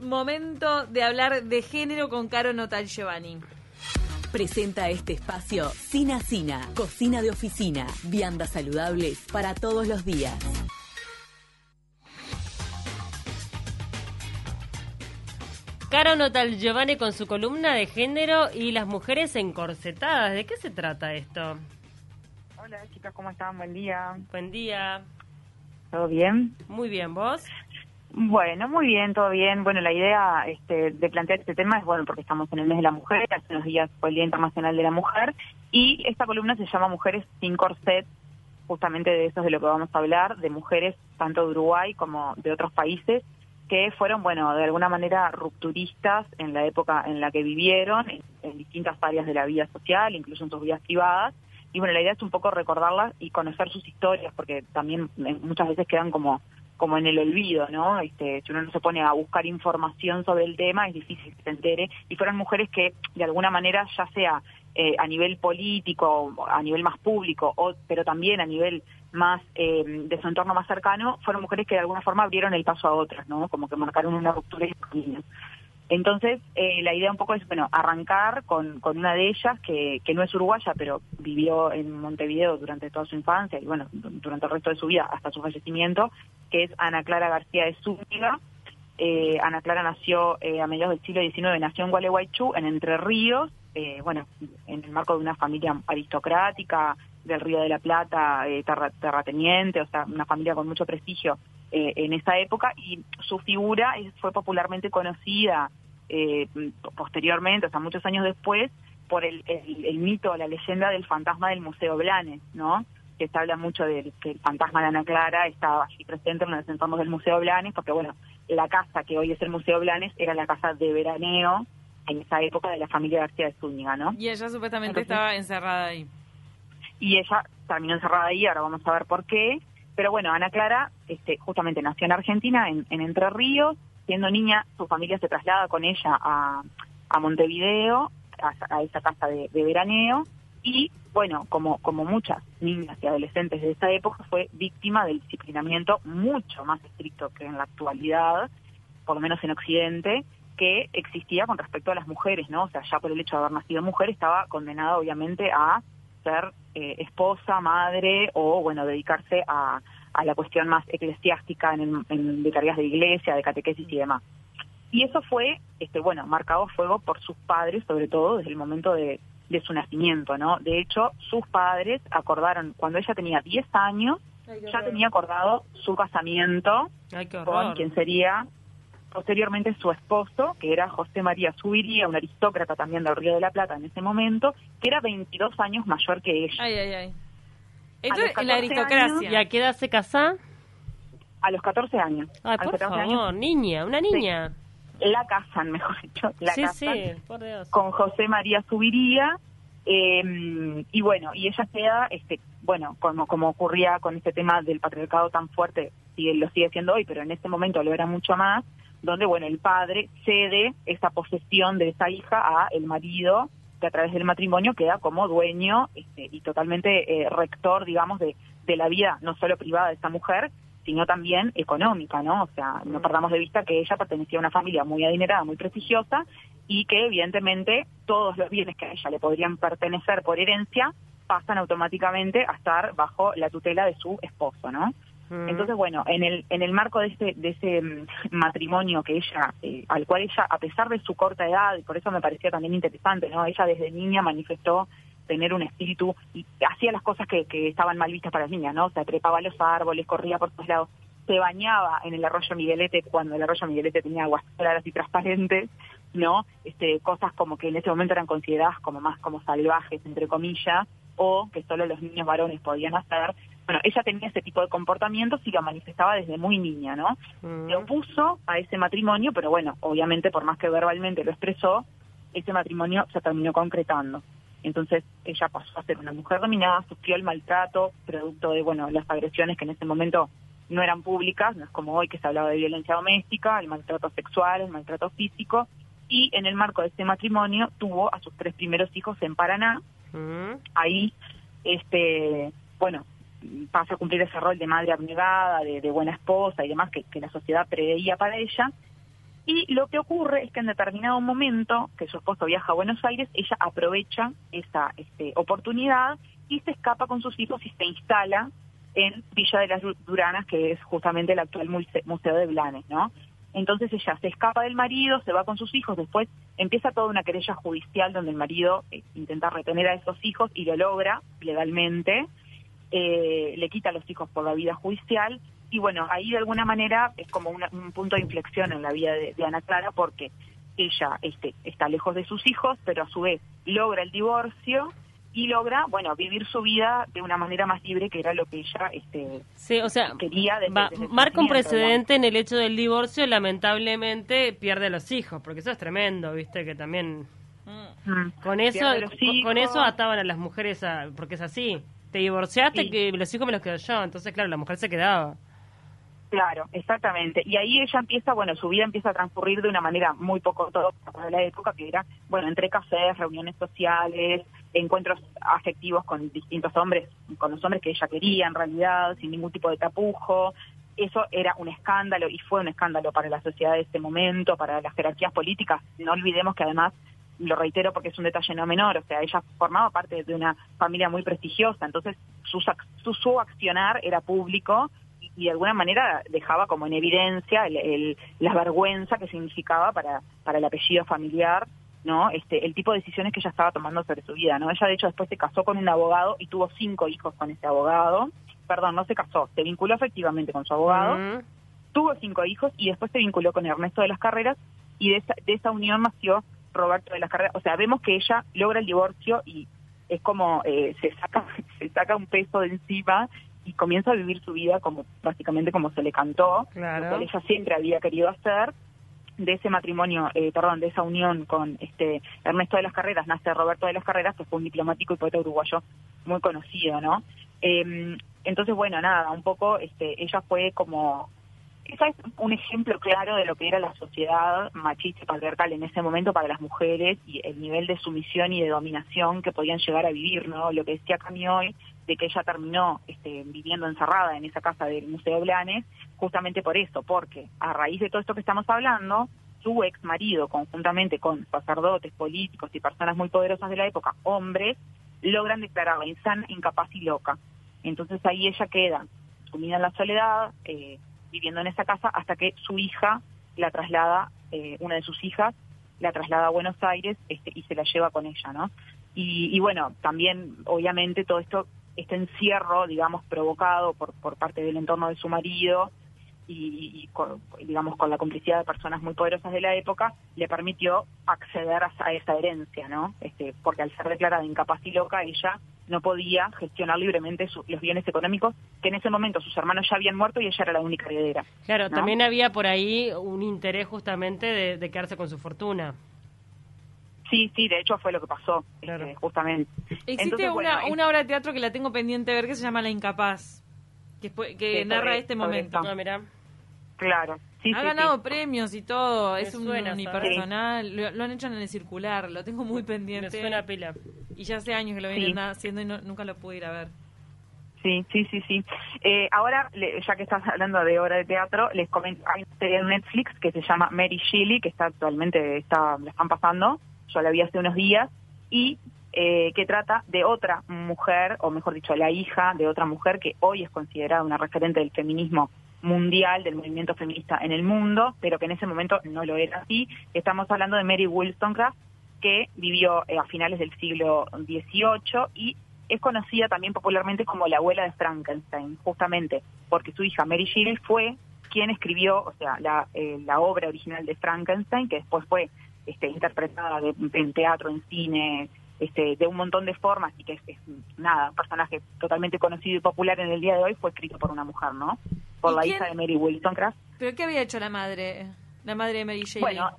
momento de hablar de género con Caro Notal Giovanni. Presenta este espacio Sina Sina, cocina de oficina, viandas saludables para todos los días. Caro Notal Giovanni con su columna de género y las mujeres encorsetadas. ¿De qué se trata esto? Hola chicas, ¿cómo están? Buen día. Buen día. ¿Todo bien? Muy bien, ¿vos? Bueno, muy bien, todo bien. Bueno, la idea este, de plantear este tema es, bueno, porque estamos en el mes de la mujer, hace unos días fue el Día Internacional de la Mujer, y esta columna se llama Mujeres sin corset, justamente de eso es de lo que vamos a hablar, de mujeres tanto de Uruguay como de otros países, que fueron, bueno, de alguna manera rupturistas en la época en la que vivieron, en, distintas áreas de la vida social, incluso en sus vidas privadas. Y bueno, la idea es un poco recordarlas y conocer sus historias, porque también eh, muchas veces quedan como como en el olvido, ¿no? Este, si uno no se pone a buscar información sobre el tema, es difícil que se entere. Y fueron mujeres que, de alguna manera, ya sea eh, a nivel político, a nivel más público, o, pero también a nivel más eh, de su entorno más cercano, fueron mujeres que de alguna forma abrieron el paso a otras, ¿no? Como que marcaron una ruptura en. Entonces, eh, la idea un poco es, bueno, arrancar con, con una de ellas, que, que no es uruguaya, pero vivió en Montevideo durante toda su infancia y, bueno, durante el resto de su vida hasta su fallecimiento, que es Ana Clara García de Zúñiga. Eh, Ana Clara nació a mediados del siglo XIX, nació en Gualeguaychú, en Entre Ríos, bueno, en el marco de una familia aristocrática, del Río de la Plata, eh, terrateniente, o sea, una familia con mucho prestigio eh, en esa época, y su figura fue popularmente conocida eh, posteriormente, o sea, muchos años después, por el, el, mito, la leyenda del fantasma del Museo Blanes, ¿no? Que se habla mucho del que el fantasma de Ana Clara estaba allí presente en los entornos del Museo Blanes, porque, bueno, la casa que hoy es el Museo Blanes era la casa de veraneo en esa época de la familia García de Zúñiga, ¿no? Y ella supuestamente estaba encerrada ahí y ella terminó encerrada ahí, ahora vamos a ver por qué. Pero bueno, Ana Clara este, justamente nació en Argentina, en, Entre Ríos, siendo niña, su familia se traslada con ella a, Montevideo, a, esa casa de, veraneo, y bueno, como, como muchas niñas y adolescentes de esa época, fue víctima del disciplinamiento mucho más estricto que en la actualidad, por lo menos en Occidente, que existía con respecto a las mujeres, ¿no? O sea, ya por el hecho de haber nacido mujer estaba condenada obviamente a ser eh, esposa, madre o, bueno, dedicarse a, a la cuestión más eclesiástica en, en, de tareas de iglesia, de catequesis y demás. Y eso fue, este, bueno, marcado a fuego por sus padres, sobre todo desde el momento de, de su nacimiento, ¿no? De hecho, sus padres acordaron, cuando ella tenía 10 años, ya tenía acordado su casamiento con quien sería posteriormente su esposo, que era José María Subiría, un aristócrata también del Río de la Plata en ese momento, que era 22 años mayor que ella. Ay, ay, ay. Esto es la aristocracia. ¿Y a qué edad se casa? A los 14 años. Ay, por favor, niña, una niña. La casan, mejor dicho. La sí, casan sí, por Dios. Con José María Subiría. Eh, y bueno, y ella queda, este, bueno, como, como ocurría con este tema del patriarcado tan fuerte, sigue, lo sigue siendo hoy, pero en este momento lo era mucho más, donde, bueno, el padre cede esa posesión de esa hija a el marido, que a través del matrimonio queda como dueño este, y totalmente eh, rector, digamos, de, de la vida, no solo privada de esta mujer, sino también económica, ¿no? O sea, no perdamos de vista que ella pertenecía a una familia muy adinerada, muy prestigiosa, y que evidentemente todos los bienes que a ella le podrían pertenecer por herencia pasan automáticamente a estar bajo la tutela de su esposo, ¿no? Entonces, bueno, en el, en el marco de ese, de ese mm, matrimonio que ella, eh, al cual ella, a pesar de su corta edad, y por eso me parecía también interesante, ¿no? Ella desde niña manifestó tener un espíritu y hacía las cosas que, que estaban mal vistas para las niñas, ¿no? O sea, trepaba a los árboles, corría por todos lados, se bañaba en el arroyo Miguelete cuando el arroyo Miguelete tenía aguas claras y transparentes, ¿no? Este, cosas como que en ese momento eran consideradas como más como salvajes, entre comillas, o que solo los niños varones podían hacer, bueno, ella tenía ese tipo de comportamientos y lo manifestaba desde muy niña, ¿no? Mm. Se opuso a ese matrimonio, pero bueno, obviamente por más que verbalmente lo expresó, ese matrimonio se terminó concretando. Entonces ella pasó a ser una mujer dominada, sufrió el maltrato, producto de, bueno, las agresiones que en ese momento no eran públicas, no es como hoy que se hablaba de violencia doméstica, el maltrato sexual, el maltrato físico, y en el marco de ese matrimonio tuvo a sus tres primeros hijos en Paraná. Mm. Ahí, este, bueno, pasa a cumplir ese rol de madre abnegada, de, buena esposa y demás que, la sociedad preveía para ella. Y lo que ocurre es que en determinado momento, que su esposo viaja a Buenos Aires, ella aprovecha esa este, oportunidad y se escapa con sus hijos y se instala en Villa de las Duranas, que es justamente el actual Museo de Blanes, ¿no? Entonces ella se escapa del marido, se va con sus hijos, después empieza toda una querella judicial donde el marido eh, intenta retener a esos hijos y lo logra legalmente, eh, le quita a los hijos por la vida judicial y bueno, ahí de alguna manera es como un punto de inflexión en la vida de, Ana Clara porque ella este, está lejos de sus hijos, pero a su vez logra el divorcio y logra, bueno, vivir su vida de una manera más libre, que era lo que ella este, sí, o sea, quería. marca un precedente en el hecho del divorcio, lamentablemente pierde a los hijos, porque eso es tremendo, viste, que también... Mm. Con eso con, eso ataban a las mujeres, a, porque es así. Te divorciaste, que los hijos me los quedo yo, entonces claro, la mujer se quedaba. Claro, exactamente. Y ahí ella empieza, bueno, su vida empieza a transcurrir de una manera muy poco ortodoxa para la época, que era, bueno, entre cafés, reuniones sociales, encuentros afectivos con distintos hombres, con los hombres que ella quería en realidad, sin ningún tipo de tapujo. Eso era un escándalo y fue un escándalo para la sociedad de este momento, para las jerarquías políticas. No olvidemos que además lo reitero porque es un detalle no menor, o sea, ella formaba parte de una familia muy prestigiosa, entonces su, su, su accionar era público y de alguna manera dejaba como en evidencia el, la vergüenza que significaba para, para el apellido familiar no este el tipo de decisiones que ella estaba tomando sobre su vida no ella de hecho después se casó con un abogado y tuvo cinco hijos con ese abogado. Perdón no se casó se vinculó efectivamente con su abogado. Tuvo cinco hijos y después se vinculó con Ernesto de las Carreras y de esa, de esa unión nació Roberto de las Carreras o sea vemos que ella logra el divorcio y es como eh, se saca se saca un peso de encima y comienza a vivir su vida como básicamente como se le cantó, lo cual ella siempre había querido hacer. De ese matrimonio, eh, perdón, de esa unión con este Ernesto de las Carreras, nace Roberto de las Carreras, que fue un diplomático y poeta uruguayo muy conocido, ¿no? Eh, entonces, bueno, nada, un poco este, ella fue como esa es un ejemplo claro de lo que era la sociedad machista y patriarcal en ese momento para las mujeres y el nivel de sumisión y de dominación que podían llegar a vivir, ¿no? Lo que decía Cami hoy, de que ella terminó este, viviendo encerrada en esa casa del Museo Blanes, justamente por eso, porque a raíz de todo esto que estamos hablando, su ex marido, conjuntamente con sacerdotes, políticos y personas muy poderosas de la época, hombres, logran declararla insana, incapaz y loca. Entonces ahí ella queda sumida en la soledad, eh, viviendo en esa casa hasta que su hija la traslada, eh, una de sus hijas, la traslada a Buenos Aires este, y se la lleva con ella, ¿no? Y, bueno, también obviamente todo esto, este encierro, digamos, provocado por, por parte del entorno de su marido y, digamos, con la complicidad de personas muy poderosas de la época, le permitió acceder a, esa herencia, ¿no? Este, porque al ser declarada incapaz y loca, ella no podía gestionar libremente los bienes económicos, que en ese momento sus hermanos ya habían muerto y ella era la única heredera. Claro, también había por ahí un interés justamente de, quedarse con su fortuna. Sí, sí, de hecho fue lo que pasó, este, justamente. Existe una, una obra de teatro que la tengo pendiente de ver que se llama La Incapaz, que, que narra este momento. Ah, mira. Claro. Ha ganado premios y todo, es un unipersonal, lo, han hecho en el circular, lo tengo muy pendiente. Me suena pila. Y ya hace años que lo vienen haciendo y nunca lo pude ir a ver. Sí, sí, sí, sí. Eh, ahora, ya que estás hablando de obra de teatro, les comento, hay una serie en Netflix que se llama Mary Shelley, que está actualmente, está, la están pasando, yo la vi hace unos días, y eh, que trata de otra mujer, o mejor dicho, la hija de otra mujer que hoy es considerada una referente del feminismo mundial del movimiento feminista en el mundo, pero que en ese momento no lo era así. Estamos hablando de Mary Wollstonecraft, que vivió eh, a finales del siglo XVIII y es conocida también popularmente como la abuela de Frankenstein, justamente porque su hija Mary Shelley fue quien escribió, o sea, la, eh, la obra original de Frankenstein, que después fue este, interpretada en teatro, en cine, este, de un montón de formas y que es, nada, un personaje totalmente conocido y popular en el día de hoy, fue escrito por una mujer, ¿no? Por la hija de Mary Wollstonecraft. ¿Pero qué había hecho la madre, la madre de Mary Shelley? Bueno,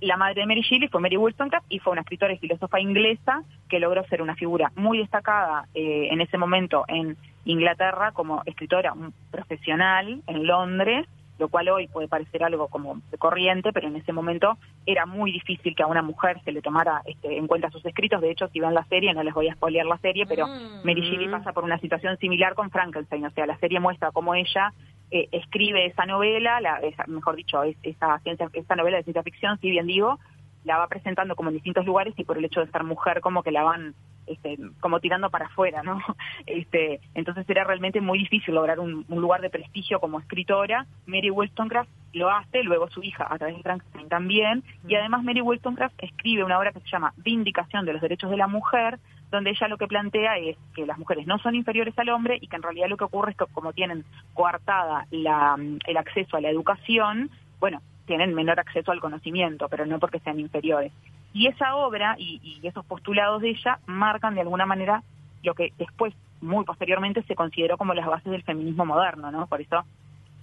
la madre de Mary Shelley fue Mary Wollstonecraft y fue una escritora y filósofa inglesa que logró ser una figura muy destacada eh, en ese momento en Inglaterra como escritora profesional en Londres lo cual hoy puede parecer algo como corriente, pero en ese momento era muy difícil que a una mujer se le tomara este, en cuenta sus escritos. De hecho, si ven la serie, no les voy a spoilear la serie, pero mm. Mary Shelley pasa por una situación similar con Frankenstein. O sea, la serie muestra cómo ella eh, escribe esa novela, la, mejor dicho, es, esa, ciencia, esa novela de ciencia ficción, si bien digo, la va presentando como en distintos lugares y por el hecho de ser mujer como que la van este, como tirando para afuera, ¿no? Este, entonces era realmente muy difícil lograr un, lugar de prestigio como escritora. Mary Wollstonecraft lo hace, luego su hija a través de Frankenstein también, y además Mary Wollstonecraft escribe una obra que se llama Vindicación de los Derechos de la Mujer, donde ella lo que plantea es que las mujeres no son inferiores al hombre y que en realidad lo que ocurre es que como tienen coartada la, el acceso a la educación, bueno, tienen menor acceso al conocimiento, pero no porque sean inferiores. Y esa obra y, esos postulados de ella marcan de alguna manera lo que después, muy posteriormente, se consideró como las bases del feminismo moderno, ¿no? Por eso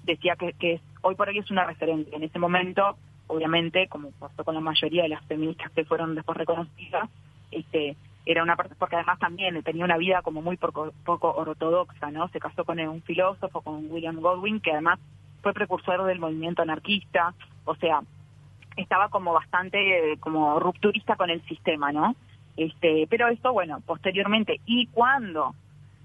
decía que, que hoy por hoy es una referente. En ese momento, obviamente, como pasó con la mayoría de las feministas que fueron después reconocidas, este, era una porque además también tenía una vida como muy poco, poco ortodoxa, ¿no? Se casó con un filósofo, con William Godwin, que además fue precursor del movimiento anarquista, o sea, estaba como bastante eh, como rupturista con el sistema, ¿no? Este, pero esto, bueno, posteriormente y cuando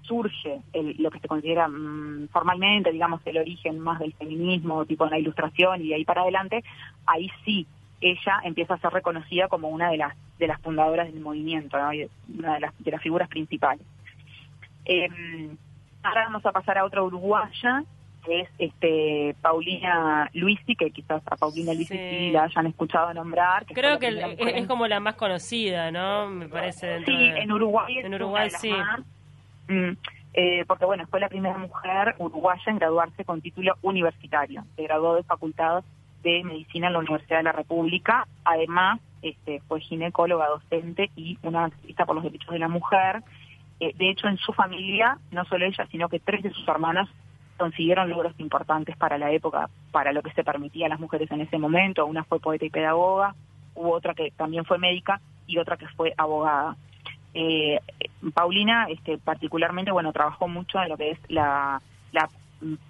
surge lo que se considera mm, formalmente, digamos, el origen más del feminismo, tipo en la ilustración y de ahí para adelante, ahí sí ella empieza a ser reconocida como una de las de las fundadoras del movimiento, ¿no? una de las, de las figuras principales. Eh, ahora vamos a pasar a otra uruguaya, que es este Paulina Luisi, que quizás a Paulina Luisi sí, la hayan escuchado nombrar. Creo que es, como la más conocida, ¿no? Me parece. sí, en Uruguay. En Uruguay sí. Mm, eh, porque bueno, fue la primera mujer uruguaya en graduarse con título universitario. Se graduó de Facultad de Medicina en la Universidad de la República. Además, este, fue ginecóloga, docente y una activista por los derechos de la mujer. Eh, de hecho, en su familia, no solo ella, sino que tres de sus hermanas consiguieron logros importantes para la época, para lo que se permitía a las mujeres en ese momento. Una fue poeta y pedagoga, hubo otra que también fue médica y otra que fue abogada. Eh, Paulina, este, particularmente, bueno, trabajó mucho en lo que es la,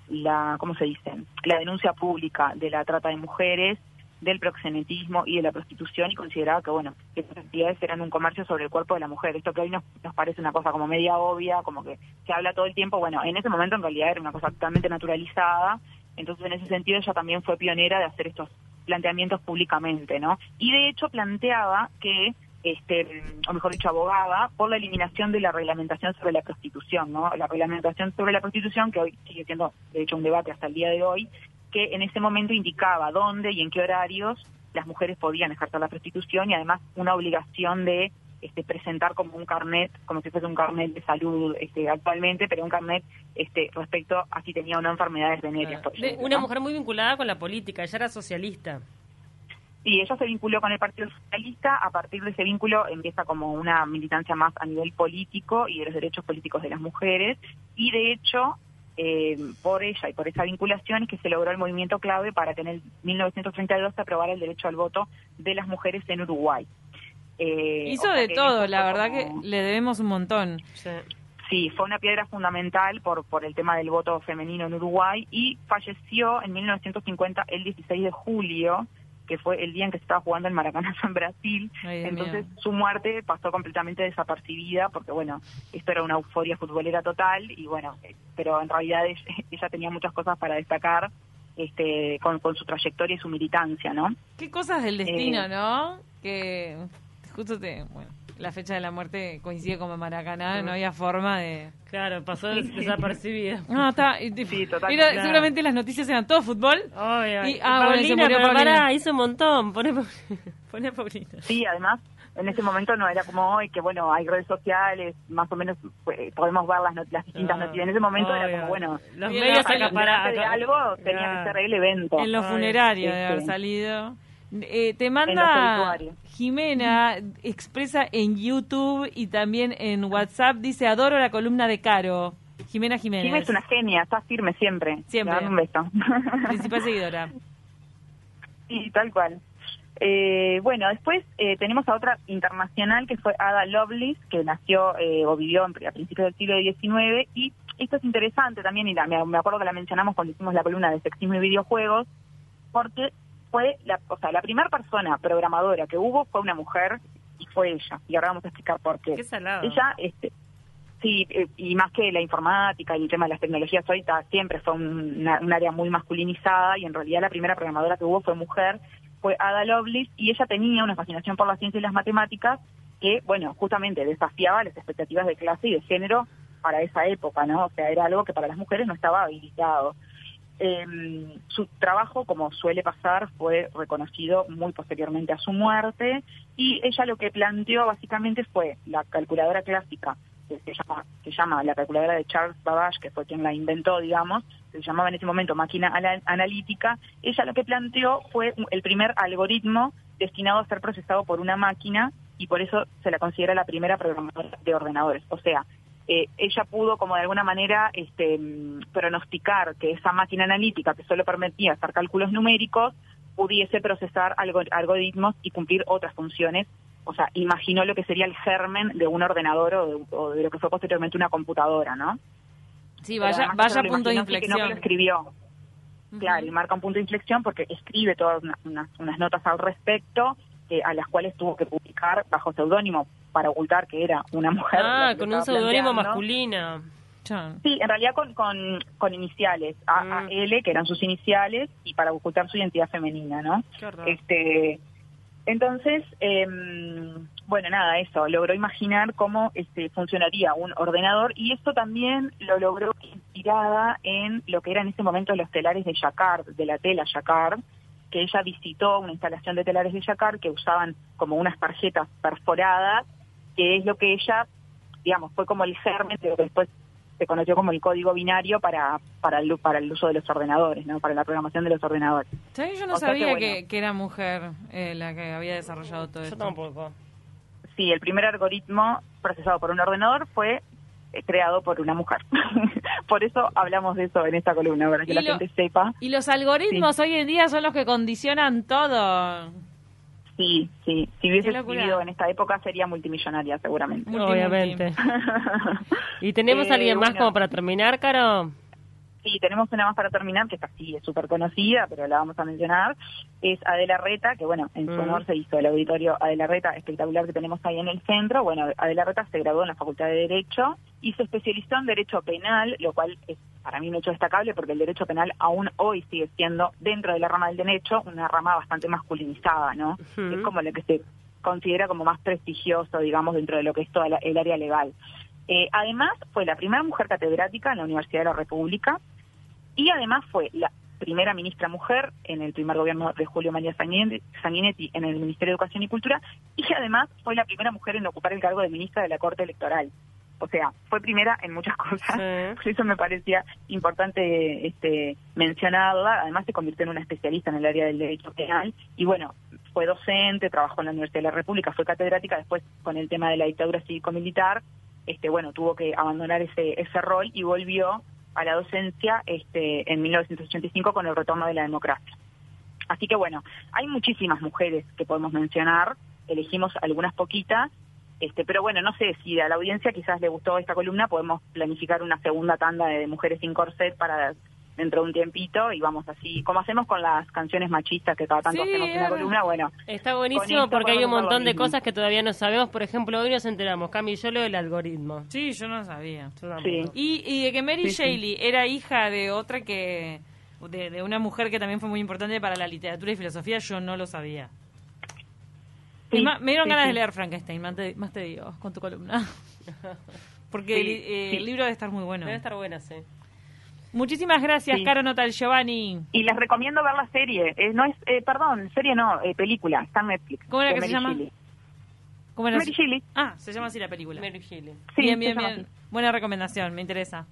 la, ¿cómo se dice? La denuncia pública de la trata de mujeres del proxenetismo y de la prostitución y consideraba que, bueno, que esas actividades eran un comercio sobre el cuerpo de la mujer. Esto que hoy nos, nos parece una cosa como media obvia, como que se habla todo el tiempo, bueno, en ese momento en realidad era una cosa totalmente naturalizada, entonces en ese sentido ella también fue pionera de hacer estos planteamientos públicamente, ¿no? Y de hecho planteaba que este, o mejor dicho, abogaba por la eliminación de la reglamentación sobre la prostitución, ¿no? La reglamentación sobre la prostitución, que hoy sigue siendo, de hecho, un debate hasta el día de hoy, que en ese momento indicaba dónde y en qué horarios las mujeres podían ejercer la prostitución y además una obligación de este, presentar como un carnet, como si fuese un carnet de salud este, actualmente, pero un carnet este, respecto a si tenía o no enfermedades venéreas. una mujer muy vinculada con la política, ella era socialista. Sí, ella se vinculó con el Partido Socialista, a partir de ese vínculo empieza como una militancia más a nivel político y de los derechos políticos de las mujeres, y de hecho eh, por ella y por esa vinculación es que se logró el movimiento clave para que en el 1932 se aprobara el derecho al voto de las mujeres en Uruguay. Eh, Hizo de todo, la verdad que le debemos un montón. Sí. fue una piedra fundamental por, por el tema del voto femenino en Uruguay y falleció en 1950 el 16 de julio que fue el día en que se estaba jugando el Maracanazo en Brasil. Entonces su muerte pasó completamente desapercibida porque, bueno, esto era una euforia futbolera total y, bueno, eh, pero en realidad ella tenía muchas cosas para destacar este, con, con su trayectoria y su militancia, ¿no? Qué cosas del destino, eh, ¿no? Que justo te... Bueno la fecha de la muerte coincide con Maracaná, no había forma de... Claro, pasó desapercibida. No, está... Sí, totalmente. Seguramente las noticias eran todo fútbol. Obvio. Y, ah, Paulina, pero Pará, hizo un montón. Pone, pone a Paulina. Sí, además, en ese momento no era como hoy, que bueno, hay redes sociales, más o menos pues, podemos ver las, las distintas ah, noticias. En ese momento era como, bueno, los medios para de algo tenía que ser el evento. En los funerarios de haber salido. Eh, te manda Jimena, expresa en YouTube y también en WhatsApp, dice, adoro la columna de Caro. Jimena Jiménez. Jimena es una genia, está firme siempre. Siempre. un beso. Principal seguidora. Sí, tal cual. Eh, bueno, después eh, tenemos a otra internacional que fue Ada Lovelace, que nació o vivió a principios del siglo XIX. Y esto es interesante también, y me acuerdo que la mencionamos cuando hicimos la columna de sexismo y videojuegos, porque fue la, o sea, la primera persona programadora que hubo fue una mujer y fue ella. Y ahora vamos a explicar por qué. Qué salado. Ella, este, Sí, eh, y más que la informática y el tema de las tecnologías hoy siempre fue un, área muy masculinizada y en realidad la primera programadora que hubo fue mujer, fue Ada Lovelace y ella tenía una fascinación por la ciencia y las matemáticas que, bueno, justamente desafiaba las expectativas de clase y de género para esa época, ¿no? O sea, era algo que para las mujeres no estaba habilitado. Em, su trabajo, como suele pasar, fue reconocido muy posteriormente a su muerte y ella lo que planteó básicamente fue la calculadora clásica, que se llama, se llama la calculadora de Charles Babbage, que fue quien la inventó, digamos, se llamaba en ese momento máquina analítica, ella lo que planteó fue el primer algoritmo destinado a ser procesado por una máquina y por eso se la considera la primera programadora de ordenadores. O sea, eh, ella pudo como de alguna manera este, pronosticar que esa máquina analítica que solo permitía hacer cálculos numéricos pudiese procesar algoritmos y cumplir otras funciones. O sea, imaginó lo que sería el germen de un ordenador o de, lo que fue posteriormente una computadora, ¿no? Sí, vaya, vaya punto de inflexión. no lo escribió. Claro, y marca un punto de inflexión porque escribe todas unas, unas notas al respecto eh, a las cuales tuvo que publicar bajo seudónimo para ocultar que era una mujer. Ah, con un seudónimo masculino. Sí, en realidad con, con, iniciales, A, mm. L, que eran sus iniciales, y para ocultar su identidad femenina, ¿no? Este, entonces, em, bueno, nada, eso, logró imaginar cómo este, funcionaría un ordenador y esto también lo logró inspirada en lo que eran en ese momento los telares de Jacquard, de la tela Jacquard, que ella visitó una instalación de telares de Jacquard que usaban como unas tarjetas perforadas, que es lo que ella, digamos, fue como el germen de lo que después se conoció como el código binario para para el, para el uso de los ordenadores, ¿no? para la programación de los ordenadores. Yo no sabía que, era mujer eh, la que había desarrollado todo esto. Yo tampoco. Sí, el primer algoritmo procesado por un ordenador fue eh, creado por una mujer. por eso hablamos de eso en esta columna, para que la gente sepa. Y los algoritmos hoy en día son los que condicionan todo. Sí, sí. Si hubiese vivido en esta época sería multimillonaria, seguramente. Obviamente. ¿Y tenemos a alguien eh, más como para terminar, Caro? Sí, tenemos una más para terminar, que esta sí es súper conocida, pero la vamos a mencionar. Es Adela Reta, que bueno, en su mm. honor se hizo el auditorio Adela Reta espectacular que tenemos ahí en el centro. Bueno, Adela Reta se graduó en la Facultad de Derecho y se especializó en Derecho Penal, lo cual es para mí un hecho destacable porque el Derecho Penal aún hoy sigue siendo, dentro de la rama del derecho, una rama bastante masculinizada, ¿no? Es como lo que se considera como más prestigioso, digamos, dentro de lo que es toda el área legal. Eh, además, fue la primera mujer catedrática en la Universidad de la República y además fue la primera ministra mujer en el primer gobierno de Julio María Sanguinetti en el Ministerio de Educación y Cultura y además fue la primera mujer en ocupar el cargo de ministra de la Corte Electoral. O sea, fue primera en muchas cosas, por eso me parecía importante este, mencionarla. Además, se convirtió en una especialista en el área del derecho penal. Y bueno, fue docente, trabajó en la Universidad de la República, fue catedrática, después con el tema de la dictadura cívico-militar, este, bueno, tuvo que abandonar ese, ese rol y volvió a la docencia este, en 1985 con el retorno de la democracia. Así que bueno, hay muchísimas mujeres que podemos mencionar, elegimos algunas poquitas, este, pero bueno, no sé si a la audiencia quizás le gustó esta columna, podemos planificar una segunda tanda de mujeres sin corset para dentro de un tiempito y vamos así, como hacemos con las canciones machistas que cada tanto hacemos en la columna, bueno. Está buenísimo porque hay un montón de cosas que todavía no sabemos, por ejemplo, hoy nos enteramos, Cami, yo lo del algoritmo. Sí, yo no sabía. y, y de que Mary Shelley era hija de otra que, de, una mujer que también fue muy importante para la literatura y filosofía, yo no lo sabía. Me dieron ganas de leer Frankenstein, más te, más te digo, con tu columna. Porque el, el libro debe estar muy bueno. Debe estar buena, sí. Muchísimas gracias, Caro Notal Giovanni. Y les recomiendo ver la serie. Eh, no es, eh, perdón, serie no, eh, película. Está en Netflix. ¿Cómo era que se llama? ¿Cómo era? Mary Shelley. Ah, se llama así la película. Mary Shelley. bien, bien, bien. Buena recomendación, me interesa.